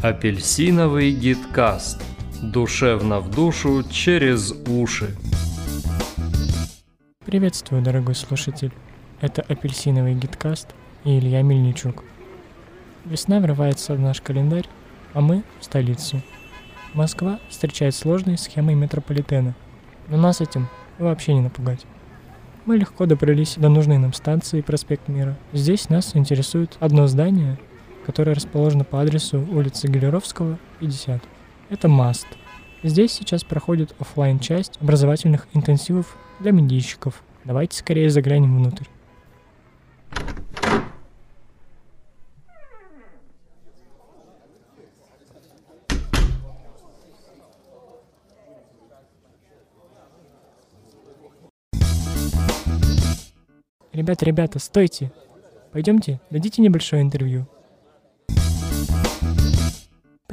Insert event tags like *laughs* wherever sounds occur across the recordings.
Апельсиновый гидкаст. Душевно в душу через уши. Приветствую, дорогой слушатель. Это апельсиновый гидкаст и Илья Мельничук. Весна врывается в наш календарь, а мы в столицу. Москва встречает сложной схемой метрополитена, но нас этим вообще не напугать. Мы легко добрались до нужной нам станции проспект Мира. Здесь нас интересует одно здание, которое расположено по адресу улицы Галеровского, 50. Это МАСТ. Здесь сейчас проходит офлайн часть образовательных интенсивов для медийщиков. Давайте скорее заглянем внутрь. Ребята, ребята, стойте! Пойдемте, дадите небольшое интервью.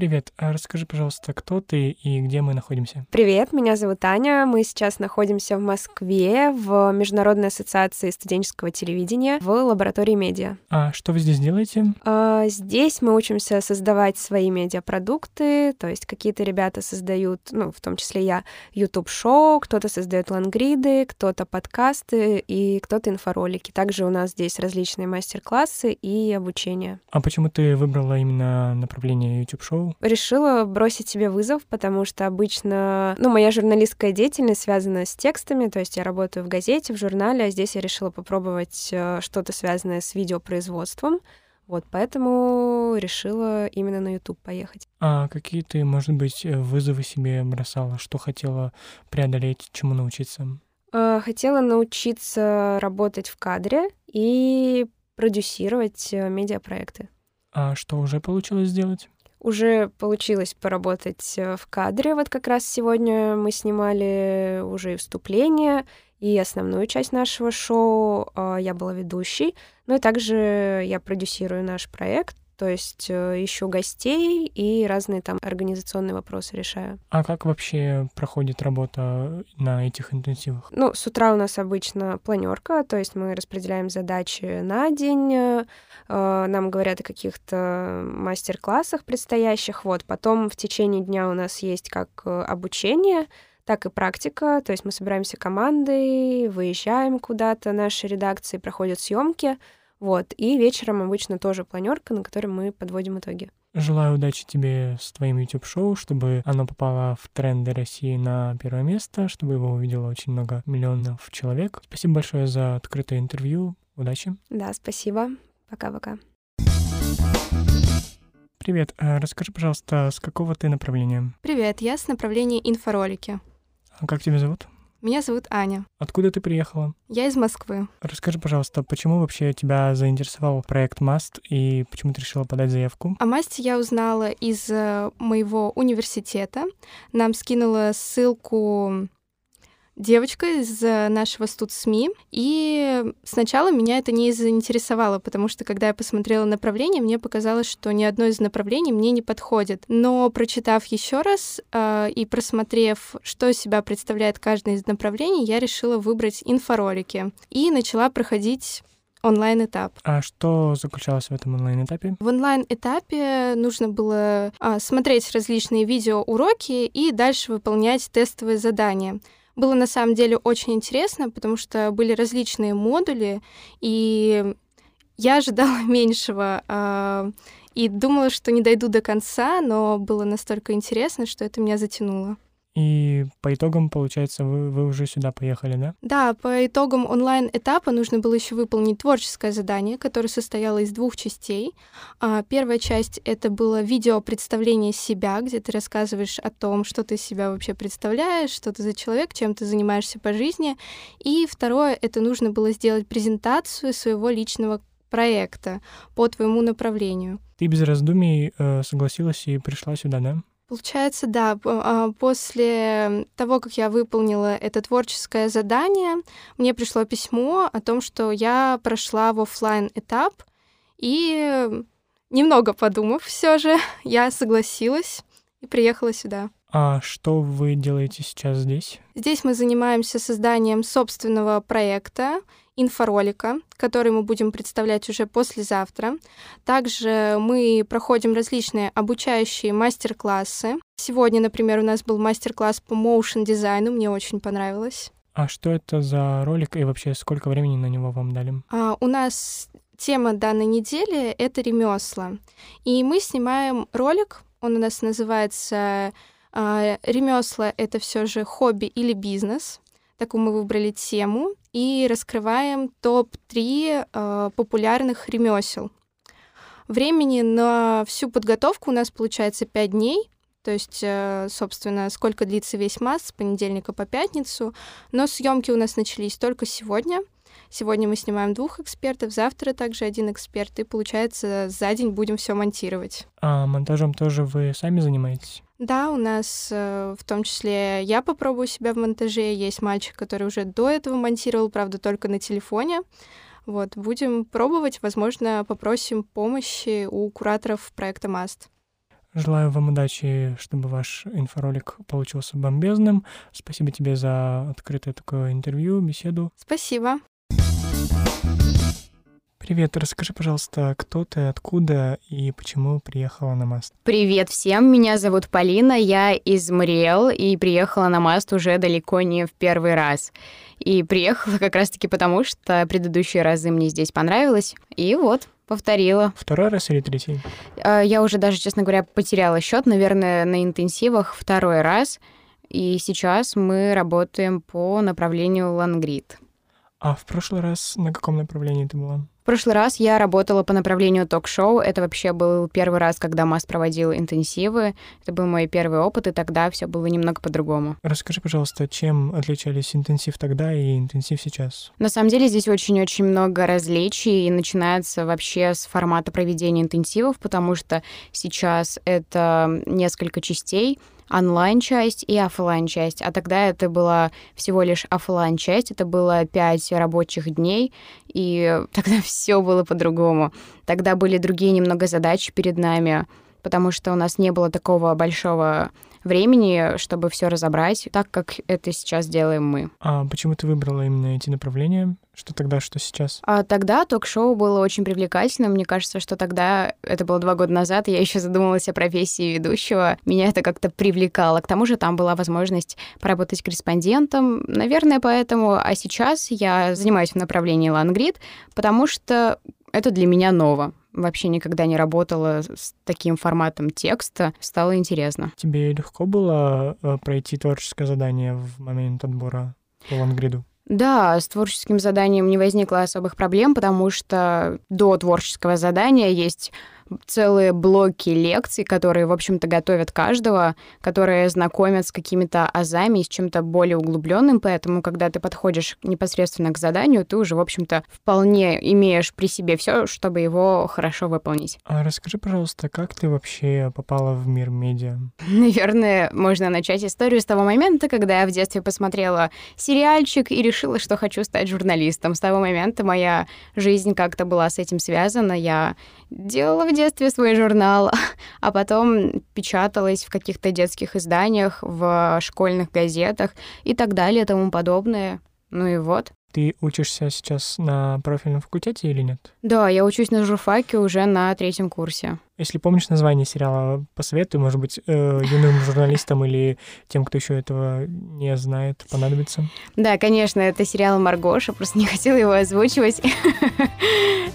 Привет, а расскажи, пожалуйста, кто ты и где мы находимся? Привет, меня зовут Аня. Мы сейчас находимся в Москве в Международной ассоциации студенческого телевидения в лаборатории медиа. А что вы здесь делаете? А, здесь мы учимся создавать свои медиапродукты, то есть какие-то ребята создают, ну, в том числе я, YouTube-шоу, кто-то создает лангриды, кто-то подкасты и кто-то инфоролики. Также у нас здесь различные мастер-классы и обучение. А почему ты выбрала именно направление YouTube-шоу? Решила бросить себе вызов, потому что обычно, ну, моя журналистская деятельность связана с текстами, то есть я работаю в газете, в журнале, а здесь я решила попробовать э, что-то связанное с видеопроизводством. Вот, поэтому решила именно на YouTube поехать. А какие ты, может быть, э, вызовы себе бросала? Что хотела преодолеть, чему научиться? Э, хотела научиться работать в кадре и продюсировать медиапроекты. А что уже получилось сделать? Уже получилось поработать э, в кадре. Вот как раз сегодня мы снимали уже и вступление, и основную часть нашего шоу. А, я была ведущей. Ну и также я продюсирую наш проект. То есть э, ищу гостей и разные там организационные вопросы решаю. А как вообще проходит работа на этих интенсивах? Ну, с утра у нас обычно планерка, то есть мы распределяем задачи на день, э, нам говорят о каких-то мастер-классах предстоящих, вот. Потом в течение дня у нас есть как э, обучение, так и практика, то есть мы собираемся командой, выезжаем куда-то, наши редакции проходят съемки, вот. И вечером обычно тоже планерка, на которой мы подводим итоги. Желаю удачи тебе с твоим YouTube-шоу, чтобы оно попало в тренды России на первое место, чтобы его увидело очень много миллионов человек. Спасибо большое за открытое интервью. Удачи. Да, спасибо. Пока-пока. Привет. А расскажи, пожалуйста, с какого ты направления? Привет, я с направления инфоролики. А как тебя зовут? Меня зовут Аня. Откуда ты приехала? Я из Москвы. Расскажи, пожалуйста, почему вообще тебя заинтересовал проект МАСТ и почему ты решила подать заявку? О МАСТе я узнала из э, моего университета. Нам скинула ссылку девочка из э, нашего студ СМИ. И сначала меня это не заинтересовало, потому что когда я посмотрела направление, мне показалось, что ни одно из направлений мне не подходит. Но прочитав еще раз э, и просмотрев, что из себя представляет каждое из направлений, я решила выбрать инфоролики и начала проходить онлайн-этап. А что заключалось в этом онлайн-этапе? В онлайн-этапе нужно было а, смотреть различные видеоуроки и дальше выполнять тестовые задания. Было на самом деле очень интересно, потому что были различные модули, и я ожидала *laughs* меньшего э, и думала, что не дойду до конца, но было настолько интересно, что это меня затянуло. И по итогам, получается, вы, вы уже сюда поехали, да? Да, по итогам онлайн-этапа нужно было еще выполнить творческое задание, которое состояло из двух частей. А, первая часть — это было видео представление себя, где ты рассказываешь о том, что ты себя вообще представляешь, что ты за человек, чем ты занимаешься по жизни. И второе — это нужно было сделать презентацию своего личного проекта по твоему направлению. Ты без раздумий э, согласилась и пришла сюда, да? Получается, да. А, после того, как я выполнила это творческое задание, мне пришло письмо о том, что я прошла в офлайн этап, и немного подумав, все же *laughs* я согласилась и приехала сюда. А что вы делаете сейчас здесь? Здесь мы занимаемся созданием собственного проекта инфоролика, который мы будем представлять уже послезавтра. Также мы проходим различные обучающие мастер-классы. Сегодня, например, у нас был мастер-класс по моушен дизайну, мне очень понравилось. А что это за ролик и вообще сколько времени на него вам дали? А, у нас тема данной недели — это ремесла. И мы снимаем ролик, он у нас называется а, «Ремесла — это все же хобби или бизнес». Такую мы выбрали тему и раскрываем топ-3 э, популярных ремесел. Времени на всю подготовку у нас получается 5 дней, то есть, э, собственно, сколько длится весь масс с понедельника по пятницу. Но съемки у нас начались только сегодня. Сегодня мы снимаем двух экспертов, завтра также один эксперт, и получается за день будем все монтировать. А монтажом тоже вы сами занимаетесь? Да, у нас э, в том числе я попробую себя в монтаже. Есть мальчик, который уже до этого монтировал, правда, только на телефоне. Вот, будем пробовать, возможно, попросим помощи у кураторов проекта МАСТ. Желаю вам удачи, чтобы ваш инфоролик получился бомбезным. Спасибо тебе за открытое такое интервью, беседу. Спасибо. Привет, расскажи, пожалуйста, кто ты, откуда и почему приехала на Маст? Привет всем, меня зовут Полина, я из Мариэл и приехала на Маст уже далеко не в первый раз. И приехала как раз-таки потому, что предыдущие разы мне здесь понравилось, и вот, повторила. Второй раз или третий? А, я уже даже, честно говоря, потеряла счет, наверное, на интенсивах второй раз. И сейчас мы работаем по направлению Лангрид. А в прошлый раз на каком направлении ты была? В прошлый раз я работала по направлению ток-шоу. Это вообще был первый раз, когда МАС проводил интенсивы. Это был мой первый опыт, и тогда все было немного по-другому. Расскажи, пожалуйста, чем отличались интенсив тогда и интенсив сейчас? На самом деле здесь очень-очень много различий, и начинается вообще с формата проведения интенсивов, потому что сейчас это несколько частей — онлайн-часть и офлайн часть А тогда это была всего лишь офлайн часть это было пять рабочих дней, и тогда *laughs* все было по-другому. Тогда были другие немного задачи перед нами, потому что у нас не было такого большого времени, чтобы все разобрать, так как это сейчас делаем мы. А почему ты выбрала именно эти направления? Что тогда, что сейчас? А тогда ток-шоу было очень привлекательным. Мне кажется, что тогда, это было два года назад, я еще задумалась о профессии ведущего. Меня это как-то привлекало. К тому же там была возможность поработать корреспондентом. Наверное, поэтому. А сейчас я занимаюсь в направлении Лангрид, потому что это для меня ново вообще никогда не работала с таким форматом текста, стало интересно. Тебе легко было э, пройти творческое задание в момент отбора по лангриду? Да, с творческим заданием не возникло особых проблем, потому что до творческого задания есть целые блоки лекций, которые, в общем-то, готовят каждого, которые знакомят с какими-то азами и с чем-то более углубленным, поэтому, когда ты подходишь непосредственно к заданию, ты уже, в общем-то, вполне имеешь при себе все, чтобы его хорошо выполнить. А расскажи, пожалуйста, как ты вообще попала в мир медиа? Наверное, можно начать историю с того момента, когда я в детстве посмотрела сериальчик и решила, что хочу стать журналистом. С того момента моя жизнь как-то была с этим связана. Я делала в детстве свой журнал, *laughs* а потом печаталась в каких-то детских изданиях, в школьных газетах и так далее, и тому подобное. Ну и вот. Ты учишься сейчас на профильном факультете или нет? Да, я учусь на журфаке уже на третьем курсе. Если помнишь название сериала, посоветуй, может быть, э, юным журналистам или тем, кто еще этого не знает, понадобится. Да, конечно, это сериал Маргоша, просто не *laughs* хотела его озвучивать. *laughs*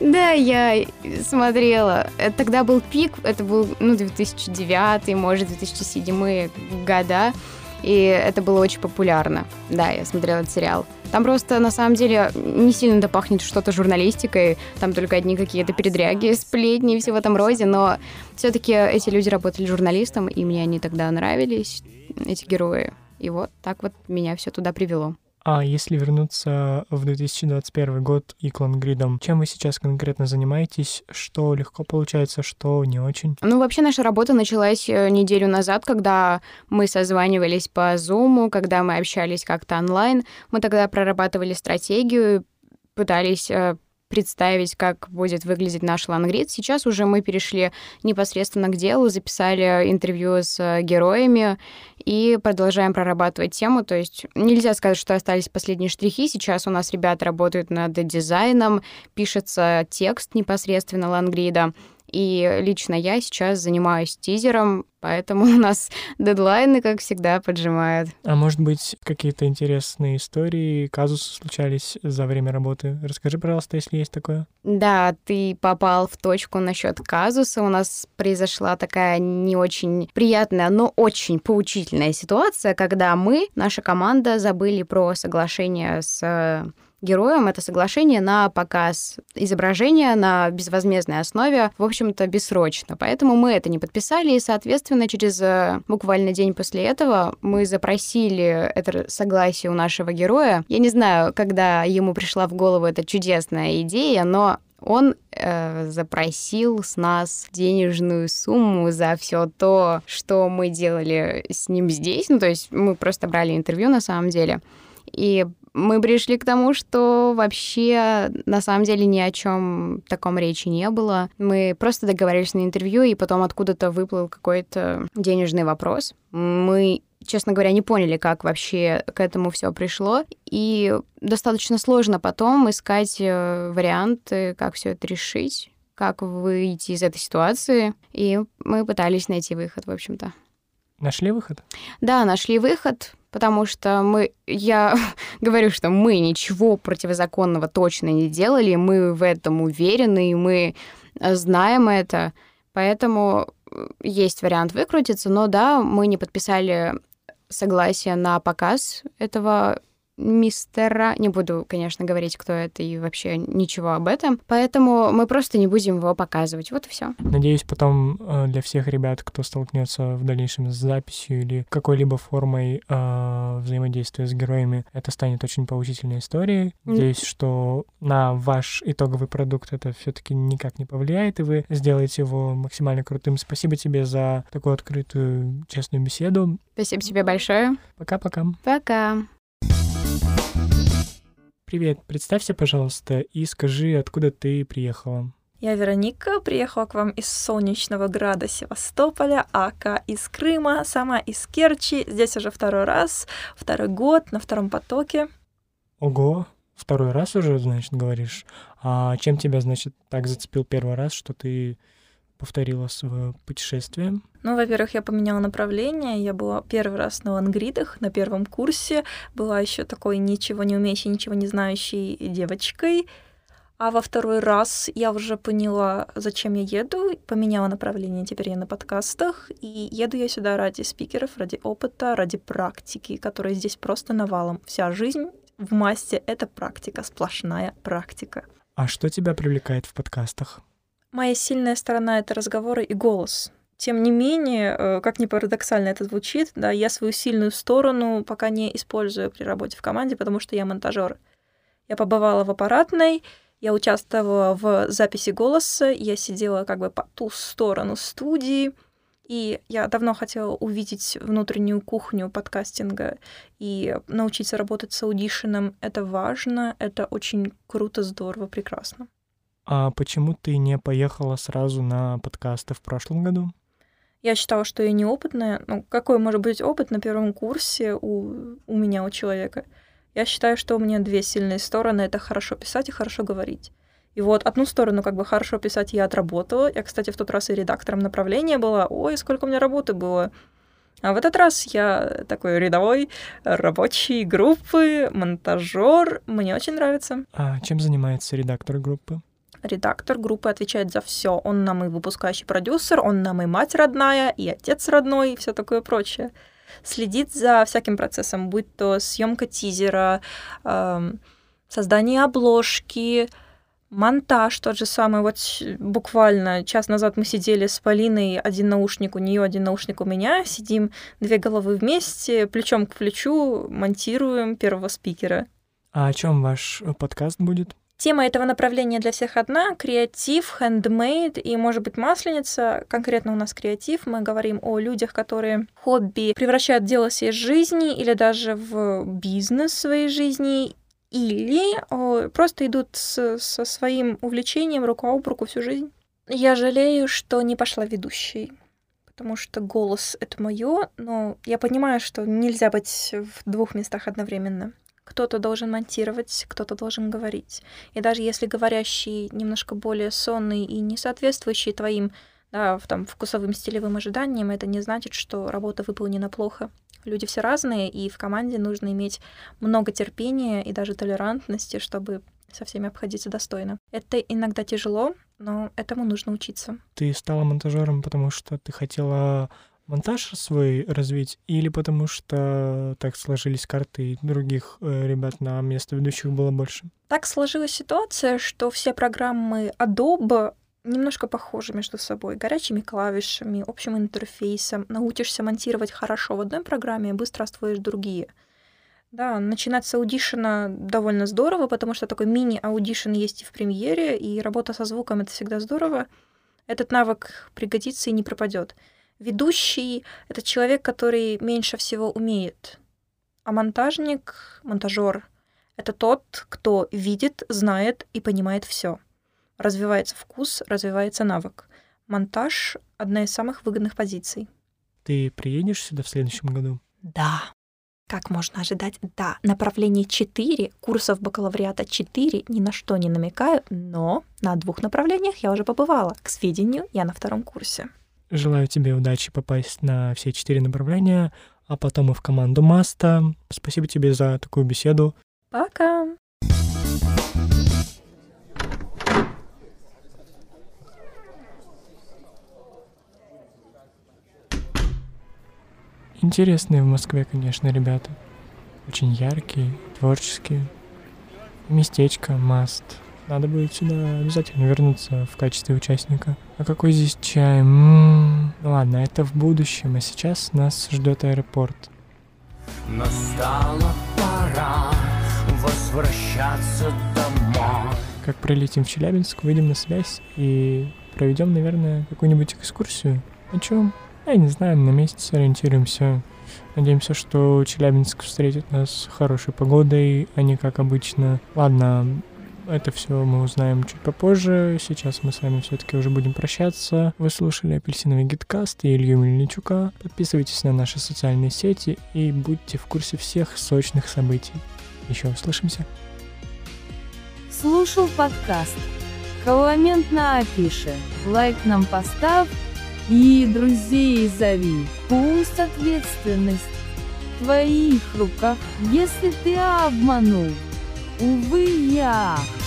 Да, я смотрела. Тогда был пик, это был, ну, 2009, может, 2007 года. И это было очень популярно. Да, я смотрела этот сериал. Там просто, на самом деле, не сильно допахнет что-то журналистикой. Там только одни какие-то передряги, сплетни и все в этом роде. Но все-таки эти люди работали журналистом, и мне они тогда нравились, эти герои. И вот так вот меня все туда привело. А если вернуться в 2021 год и к чем вы сейчас конкретно занимаетесь? Что легко получается, что не очень? Ну, вообще наша работа началась э, неделю назад, когда мы созванивались по Zoom, когда мы общались как-то онлайн. Мы тогда прорабатывали стратегию, пытались э, представить, как будет выглядеть наш лангрид. Сейчас уже мы перешли непосредственно к делу, записали интервью с героями и продолжаем прорабатывать тему. То есть нельзя сказать, что остались последние штрихи. Сейчас у нас ребята работают над дизайном, пишется текст непосредственно лангрида. И лично я сейчас занимаюсь тизером, поэтому *laughs* у нас дедлайны, как всегда, поджимают. А может быть, какие-то интересные истории, казусы случались за время работы? Расскажи, пожалуйста, если есть такое. Да, ты попал в точку насчет казуса. У нас произошла такая не очень приятная, но очень поучительная ситуация, когда мы, наша команда, забыли про соглашение с героям это соглашение на показ изображения на безвозмездной основе, в общем-то, бессрочно. Поэтому мы это не подписали, и, соответственно, через э, буквально день после этого мы запросили это согласие у нашего героя. Я не знаю, когда ему пришла в голову эта чудесная идея, но он э, запросил с нас денежную сумму за все то, что мы делали с ним здесь. Ну, то есть мы просто брали интервью на самом деле. И мы пришли к тому, что вообще на самом деле ни о чем таком речи не было. Мы просто договорились на интервью, и потом откуда-то выплыл какой-то денежный вопрос. Мы честно говоря, не поняли, как вообще к этому все пришло. И достаточно сложно потом искать э, варианты, как все это решить, как выйти из этой ситуации. И мы пытались найти выход, в общем-то. Нашли выход? Да, нашли выход потому что мы, я *laughs* говорю, что мы ничего противозаконного точно не делали, мы в этом уверены, и мы э, знаем это, поэтому э, есть вариант выкрутиться, но да, мы не подписали согласие на показ этого мистера. Не буду, конечно, говорить, кто это и вообще ничего об этом. Поэтому мы просто не будем его показывать. Вот и все. Надеюсь, потом э, для всех ребят, кто столкнется в дальнейшем с записью или какой-либо формой э, взаимодействия с героями, это станет очень поучительной историей. Надеюсь, что на ваш итоговый продукт это все-таки никак не повлияет, и вы сделаете его максимально крутым. Спасибо тебе за такую открытую, честную беседу. Спасибо тебе большое. Пока-пока. Пока. Привет, представься, пожалуйста, и скажи, откуда ты приехала. Я Вероника, приехала к вам из солнечного града Севастополя, ака из Крыма, сама из Керчи. Здесь уже второй раз, второй год, на втором потоке. Ого, второй раз уже, значит, говоришь. А чем тебя, значит, так зацепил первый раз, что ты повторила свое путешествие? Ну, во-первых, я поменяла направление. Я была первый раз на лангридах на первом курсе. Была еще такой ничего не умеющей, ничего не знающей девочкой. А во второй раз я уже поняла, зачем я еду, поменяла направление, теперь я на подкастах, и еду я сюда ради спикеров, ради опыта, ради практики, которая здесь просто навалом. Вся жизнь в массе — это практика, сплошная практика. А что тебя привлекает в подкастах? Моя сильная сторона — это разговоры и голос. Тем не менее, э, как ни парадоксально это звучит, да, я свою сильную сторону пока не использую при работе в команде, потому что я монтажер. Я побывала в аппаратной, я участвовала в записи голоса, я сидела как бы по ту сторону студии, и я давно хотела увидеть внутреннюю кухню подкастинга и научиться работать с аудишеном. Это важно, это очень круто, здорово, прекрасно. А почему ты не поехала сразу на подкасты в прошлом году? Я считала, что я неопытная. Ну, какой может быть опыт на первом курсе у, у меня, у человека? Я считаю, что у меня две сильные стороны. Это хорошо писать и хорошо говорить. И вот одну сторону как бы хорошо писать я отработала. Я, кстати, в тот раз и редактором направления была. Ой, сколько у меня работы было. А в этот раз я такой рядовой рабочий группы, монтажер. Мне очень нравится. А чем занимается редактор группы? Редактор группы отвечает за все. Он нам и выпускающий продюсер, он нам и мать родная, и отец родной, и все такое прочее. Следит за всяким процессом, будь то съемка тизера, э, создание обложки, монтаж тот же самый. Вот буквально час назад мы сидели с Полиной, один наушник у нее, один наушник у меня, сидим две головы вместе, плечом к плечу, монтируем первого спикера. А о чем ваш подкаст будет? Тема этого направления для всех одна — креатив, хендмейд и, может быть, масленица. Конкретно у нас креатив. Мы говорим о людях, которые хобби превращают в дело своей жизни или даже в бизнес своей жизни. или о, просто идут с, со своим увлечением рука об руку всю жизнь. Я жалею, что не пошла ведущей, потому что голос — это мое, но я понимаю, что нельзя быть в двух местах одновременно. Кто-то должен монтировать, кто-то должен говорить. И даже если говорящий немножко более сонный и не соответствующий твоим да, в, там, вкусовым стилевым ожиданиям, это не значит, что работа выполнена плохо. Люди все разные, и в команде нужно иметь много терпения и даже толерантности, чтобы со всеми обходиться достойно. Это иногда тяжело, но этому нужно учиться. Ты стала монтажером, потому что ты хотела монтаж свой развить, или потому что так сложились карты и других э, ребят на место ведущих было больше? Так сложилась ситуация, что все программы Adobe немножко похожи между собой. Горячими клавишами, общим интерфейсом. Научишься монтировать хорошо в одной программе, быстро освоишь другие. Да, начинать с аудишена довольно здорово, потому что такой мини-аудишн есть и в премьере, и работа со звуком — это всегда здорово. Этот навык пригодится и не пропадет. Ведущий — это человек, который меньше всего умеет. А монтажник, монтажер — это тот, кто видит, знает и понимает все развивается вкус, развивается навык. Монтаж — одна из самых выгодных позиций. Ты приедешь сюда в следующем году? Да. Как можно ожидать? Да. Направление 4, курсов бакалавриата 4, ни на что не намекаю, но на двух направлениях я уже побывала. К сведению, я на втором курсе. Желаю тебе удачи попасть на все четыре направления, а потом и в команду Маста. Спасибо тебе за такую беседу. Пока! Интересные в Москве, конечно, ребята. Очень яркие, творческие. Местечко, маст. Надо будет сюда обязательно вернуться в качестве участника. А какой здесь чай? М-м-м. Ну ладно, это в будущем, а сейчас нас ждет аэропорт. Настала пора возвращаться домой. Как пролетим в Челябинск, выйдем на связь и проведем, наверное, какую-нибудь экскурсию. О чем? Я не знаю, на месяц сориентируемся. Надеемся, что Челябинск встретит нас с хорошей погодой, а не как обычно. Ладно, это все мы узнаем чуть попозже. Сейчас мы с вами все-таки уже будем прощаться. Вы слушали апельсиновый гидкаст и Илью Мельничука. Подписывайтесь на наши социальные сети и будьте в курсе всех сочных событий. Еще услышимся. Слушал подкаст. Коммент на афише. Лайк нам поставь и друзей зови. Пусть ответственность в твоих руках, если ты обманул. Увы, я.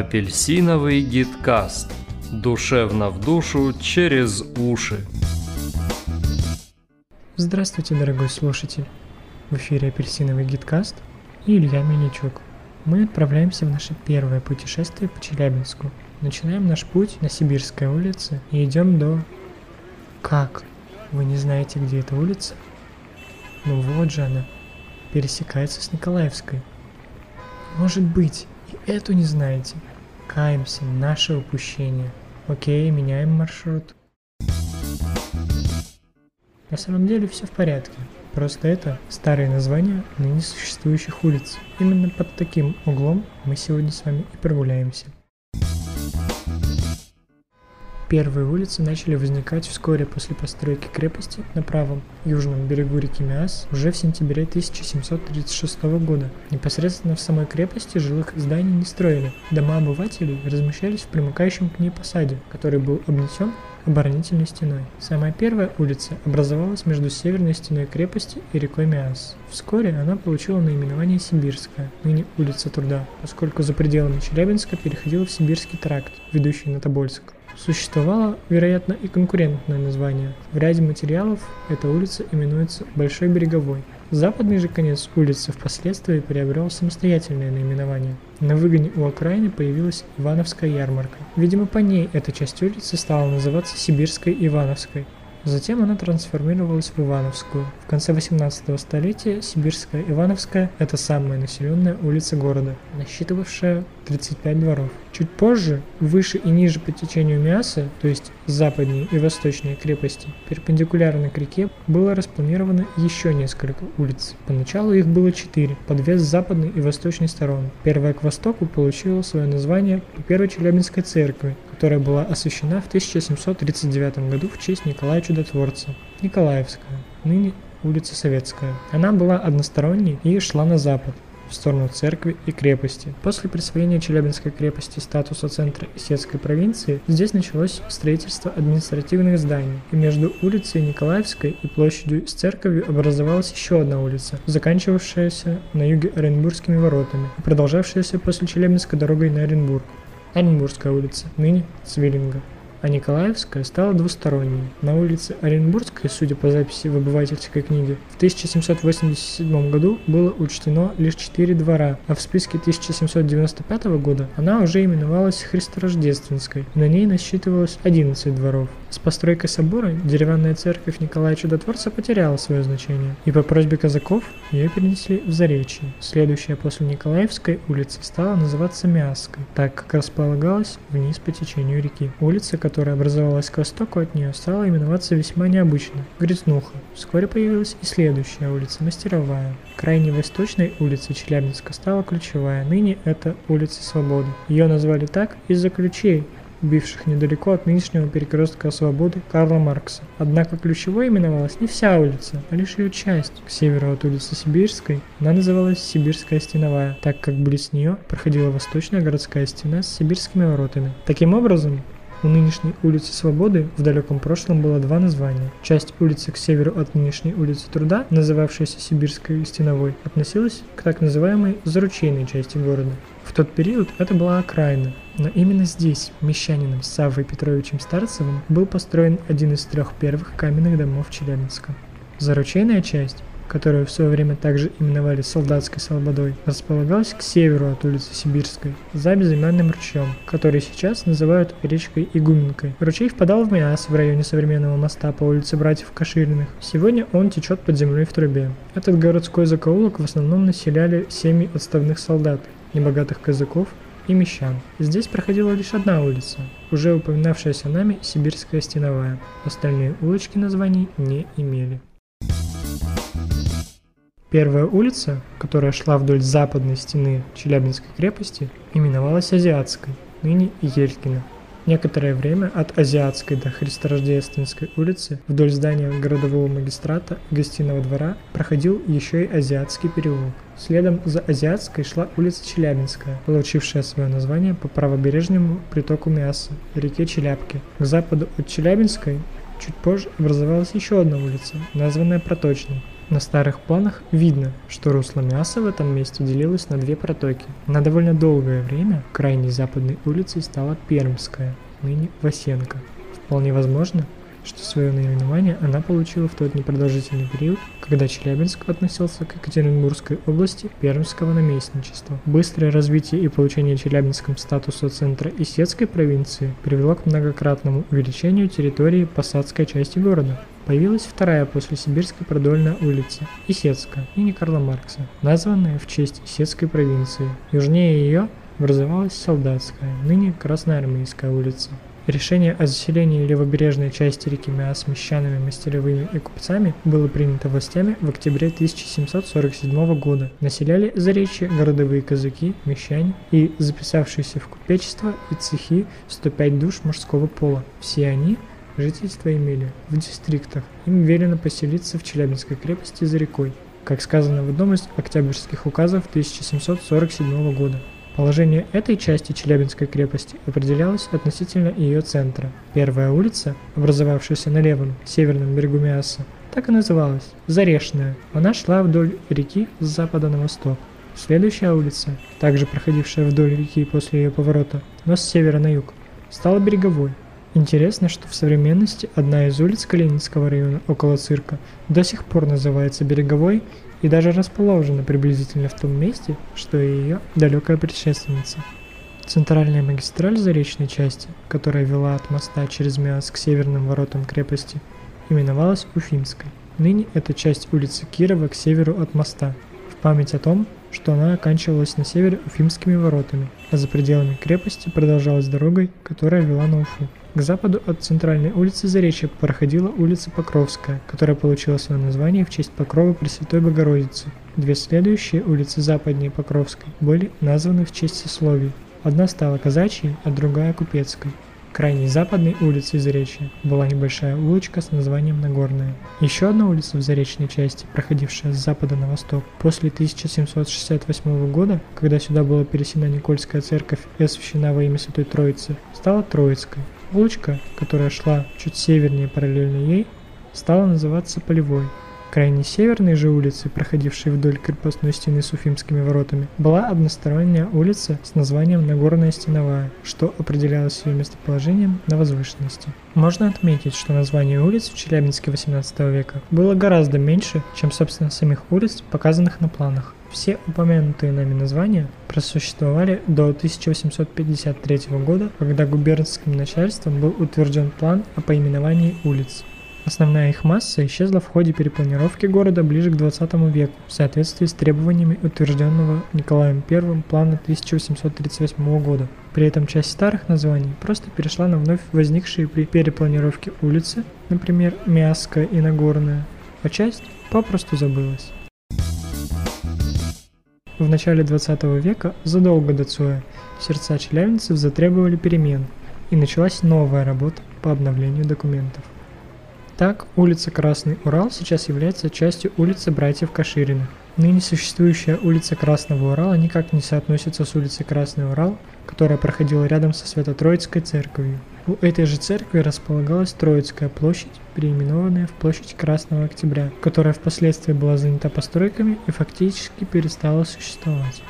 Апельсиновый гидкаст. Душевно в душу через уши. Здравствуйте, дорогой слушатель. В эфире Апельсиновый гидкаст и Илья Мельничук. Мы отправляемся в наше первое путешествие по Челябинску. Начинаем наш путь на Сибирской улице и идем до... Как? Вы не знаете, где эта улица? Ну вот же она. Пересекается с Николаевской. Может быть, и эту не знаете. Каемся, наше упущение. Окей, меняем маршрут. На самом деле все в порядке. Просто это старые названия ныне существующих улиц. Именно под таким углом мы сегодня с вами и прогуляемся. Первые улицы начали возникать вскоре после постройки крепости на правом южном берегу реки Миас уже в сентябре 1736 года. Непосредственно в самой крепости жилых зданий не строили. Дома обывателей размещались в примыкающем к ней посаде, который был обнесен оборонительной стеной. Самая первая улица образовалась между северной стеной крепости и рекой Миас. Вскоре она получила наименование Сибирская, ныне улица Труда, поскольку за пределами Челябинска переходила в Сибирский тракт, ведущий на Тобольск. Существовало, вероятно, и конкурентное название. В ряде материалов эта улица именуется Большой Береговой. Западный же конец улицы впоследствии приобрел самостоятельное наименование. На выгоне у окраины появилась Ивановская ярмарка. Видимо, по ней эта часть улицы стала называться Сибирской Ивановской. Затем она трансформировалась в Ивановскую. В конце 18 столетия Сибирская Ивановская – это самая населенная улица города, насчитывавшая 35 дворов. Чуть позже, выше и ниже по течению Миаса, то есть западнее и восточнее крепости, перпендикулярно к реке было распланировано еще несколько улиц. Поначалу их было четыре, по две с западной и восточной сторон. Первая к востоку получила свое название по Первой Челябинской церкви, которая была освящена в 1739 году в честь Николая Чудотворца. Николаевская, ныне улица Советская. Она была односторонней и шла на запад, в сторону церкви и крепости. После присвоения Челябинской крепости статуса центра Исетской провинции, здесь началось строительство административных зданий, и между улицей Николаевской и площадью с церковью образовалась еще одна улица, заканчивавшаяся на юге Оренбургскими воротами и продолжавшаяся после Челябинской дорогой на Оренбург. Оренбургская улица, ныне Цвиллинга а Николаевская стала двусторонней. На улице Оренбургской, судя по записи в обывательской книге, в 1787 году было учтено лишь 4 двора, а в списке 1795 года она уже именовалась Христорождественской, на ней насчитывалось 11 дворов. С постройкой собора деревянная церковь Николая Чудотворца потеряла свое значение, и по просьбе казаков ее перенесли в Заречье. Следующая после Николаевской улица стала называться Мяской, так как располагалась вниз по течению реки. Улица, которая образовалась к востоку от нее, стала именоваться весьма необычно – Грязнуха. Вскоре появилась и следующая улица – Мастеровая. Крайне восточной улицей Челябинска стала ключевая, ныне это улица Свободы. Ее назвали так из-за ключей, бивших недалеко от нынешнего перекрестка Свободы Карла Маркса. Однако ключевой именовалась не вся улица, а лишь ее часть. К северу от улицы Сибирской она называлась Сибирская стеновая, так как близ нее проходила восточная городская стена с сибирскими воротами. Таким образом, у нынешней улицы Свободы в далеком прошлом было два названия. Часть улицы к северу от нынешней улицы Труда, называвшаяся Сибирской Стеновой, относилась к так называемой заручейной части города. В тот период это была окраина, но именно здесь, мещанином Саввой Петровичем Старцевым, был построен один из трех первых каменных домов Челябинска. Заручейная часть которую в свое время также именовали Солдатской Слободой, располагалась к северу от улицы Сибирской, за безымянным ручьем, который сейчас называют речкой Игуменкой. Ручей впадал в Миас в районе современного моста по улице Братьев Кашириных. Сегодня он течет под землей в трубе. Этот городской закоулок в основном населяли семьи отставных солдат, небогатых казаков и мещан. Здесь проходила лишь одна улица, уже упоминавшаяся нами Сибирская стеновая. Остальные улочки названий не имели. Первая улица, которая шла вдоль западной стены Челябинской крепости, именовалась Азиатской, ныне Елькина. Некоторое время от Азиатской до Христорождественской улицы вдоль здания городового магистрата гостиного двора проходил еще и Азиатский переулок. Следом за Азиатской шла улица Челябинская, получившая свое название по правобережному притоку Мяса, реке Челябки. К западу от Челябинской чуть позже образовалась еще одна улица, названная Проточной. На старых планах видно, что русло мяса в этом месте делилось на две протоки. На довольно долгое время крайней западной улицей стала Пермская, ныне Васенко. Вполне возможно, что свое наименование она получила в тот непродолжительный период, когда Челябинск относился к Екатеринбургской области Пермского наместничества. Быстрое развитие и получение Челябинском статуса центра Исетской провинции привело к многократному увеличению территории посадской части города. Появилась вторая после Сибирской продольная улица – Исетская, имени Карла Маркса, названная в честь Исетской провинции. Южнее ее образовалась Солдатская, ныне Красноармейская улица. Решение о заселении левобережной части реки Миас мещанами, мастеровыми и купцами было принято властями в октябре 1747 года. Населяли Заречье городовые казаки, мещане и записавшиеся в купечество и цехи 105 душ мужского пола. Все они жительство имели в дистриктах. Им велено поселиться в Челябинской крепости за рекой, как сказано в одном из октябрьских указов 1747 года. Положение этой части Челябинской крепости определялось относительно ее центра. Первая улица, образовавшаяся на левом, северном берегу Миаса, так и называлась – Зарешная. Она шла вдоль реки с запада на восток. Следующая улица, также проходившая вдоль реки после ее поворота, но с севера на юг, стала береговой. Интересно, что в современности одна из улиц Калининского района около цирка до сих пор называется Береговой и даже расположена приблизительно в том месте, что и ее далекая предшественница. Центральная магистраль заречной части, которая вела от моста через Миас к северным воротам крепости, именовалась Уфимской. Ныне это часть улицы Кирова к северу от моста, в память о том, что она оканчивалась на севере Уфимскими воротами, а за пределами крепости продолжалась дорогой, которая вела на Уфу. К западу от центральной улицы Заречья проходила улица Покровская, которая получила свое название в честь Покрова Пресвятой Богородицы. Две следующие улицы западнее Покровской были названы в честь сословий. Одна стала казачьей, а другая купецкой. Крайней западной улицей Заречья была небольшая улочка с названием Нагорная. Еще одна улица в Заречной части, проходившая с запада на восток, после 1768 года, когда сюда была пересена Никольская церковь и освящена во имя Святой Троицы, стала Троицкой. Улочка, которая шла чуть севернее параллельно ей, стала называться Полевой. Крайне северной же улицы, проходившей вдоль крепостной стены с Уфимскими воротами, была односторонняя улица с названием Нагорная Стеновая, что определялось ее местоположением на возвышенности. Можно отметить, что название улиц в Челябинске XVIII века было гораздо меньше, чем собственно самих улиц, показанных на планах. Все упомянутые нами названия просуществовали до 1853 года, когда губернским начальством был утвержден план о поименовании улиц. Основная их масса исчезла в ходе перепланировки города ближе к 20 веку в соответствии с требованиями утвержденного Николаем I плана 1838 года. При этом часть старых названий просто перешла на вновь возникшие при перепланировке улицы, например, Мясская и Нагорная, а часть попросту забылась. В начале 20 века, задолго до Цоя, сердца челябинцев затребовали перемен, и началась новая работа по обновлению документов. Так, улица Красный Урал сейчас является частью улицы Братьев Кашириных. Ныне существующая улица Красного Урала никак не соотносится с улицей Красный Урал, которая проходила рядом со Свято-Троицкой церковью. У этой же церкви располагалась Троицкая площадь, переименованная в площадь Красного Октября, которая впоследствии была занята постройками и фактически перестала существовать.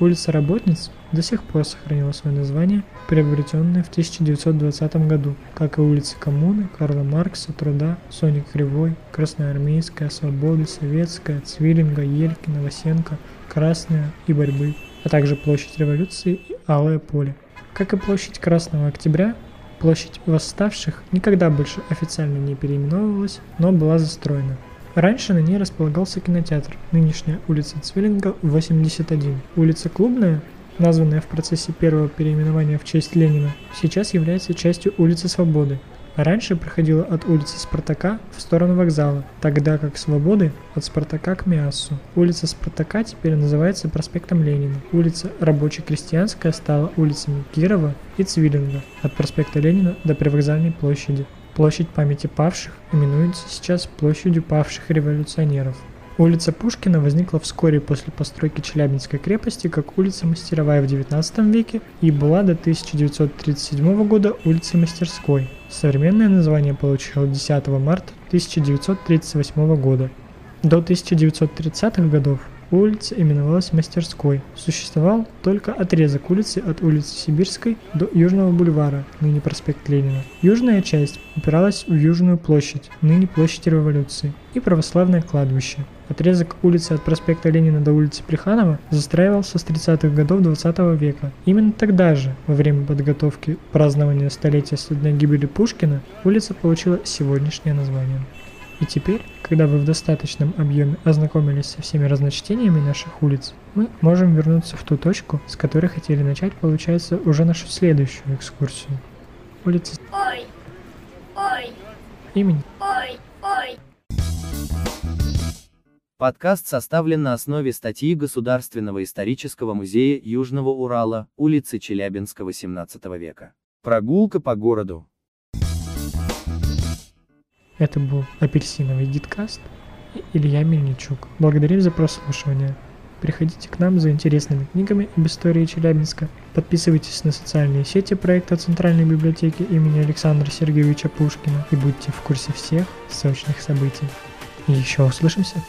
Улица Работниц до сих пор сохранила свое название, приобретенное в 1920 году, как и улицы Коммуны, Карла Маркса, Труда, Сони Кривой, Красноармейская, Свободы, Советская, Цвиллинга, Елькина, Васенко, Красная и Борьбы, а также площадь Революции и Алое поле. Как и площадь Красного Октября, площадь Восставших никогда больше официально не переименовывалась, но была застроена – Раньше на ней располагался кинотеатр, нынешняя улица Цвиллинга, 81. Улица Клубная, названная в процессе первого переименования в честь Ленина, сейчас является частью улицы Свободы. Раньше проходила от улицы Спартака в сторону вокзала, тогда как Свободы от Спартака к Миассу. Улица Спартака теперь называется проспектом Ленина. Улица Рабоче-Крестьянская стала улицами Кирова и Цвиллинга от проспекта Ленина до Привокзальной площади. Площадь памяти павших именуется сейчас площадью павших революционеров. Улица Пушкина возникла вскоре после постройки Челябинской крепости как улица Мастеровая в XIX веке и была до 1937 года улицей Мастерской. Современное название получило 10 марта 1938 года. До 1930-х годов Улица именовалась Мастерской. Существовал только отрезок улицы от улицы Сибирской до Южного бульвара, ныне проспект Ленина. Южная часть упиралась в Южную площадь, ныне площадь Революции, и православное кладбище. Отрезок улицы от проспекта Ленина до улицы Плеханова застраивался с 30-х годов 20 века. Именно тогда же, во время подготовки празднования столетия со дня гибели Пушкина, улица получила сегодняшнее название. И теперь, когда вы в достаточном объеме ознакомились со всеми разночтениями наших улиц, мы можем вернуться в ту точку, с которой хотели начать, получается, уже нашу следующую экскурсию. Улица Ой, ой, имени. ой, ой. Подкаст составлен на основе статьи Государственного исторического музея Южного Урала, улицы Челябинска XVIII века. Прогулка по городу. Это был апельсиновый гидкаст и Илья Мельничук. Благодарим за прослушивание. Приходите к нам за интересными книгами об истории Челябинска. Подписывайтесь на социальные сети проекта Центральной библиотеки имени Александра Сергеевича Пушкина и будьте в курсе всех срочных событий. Еще услышимся!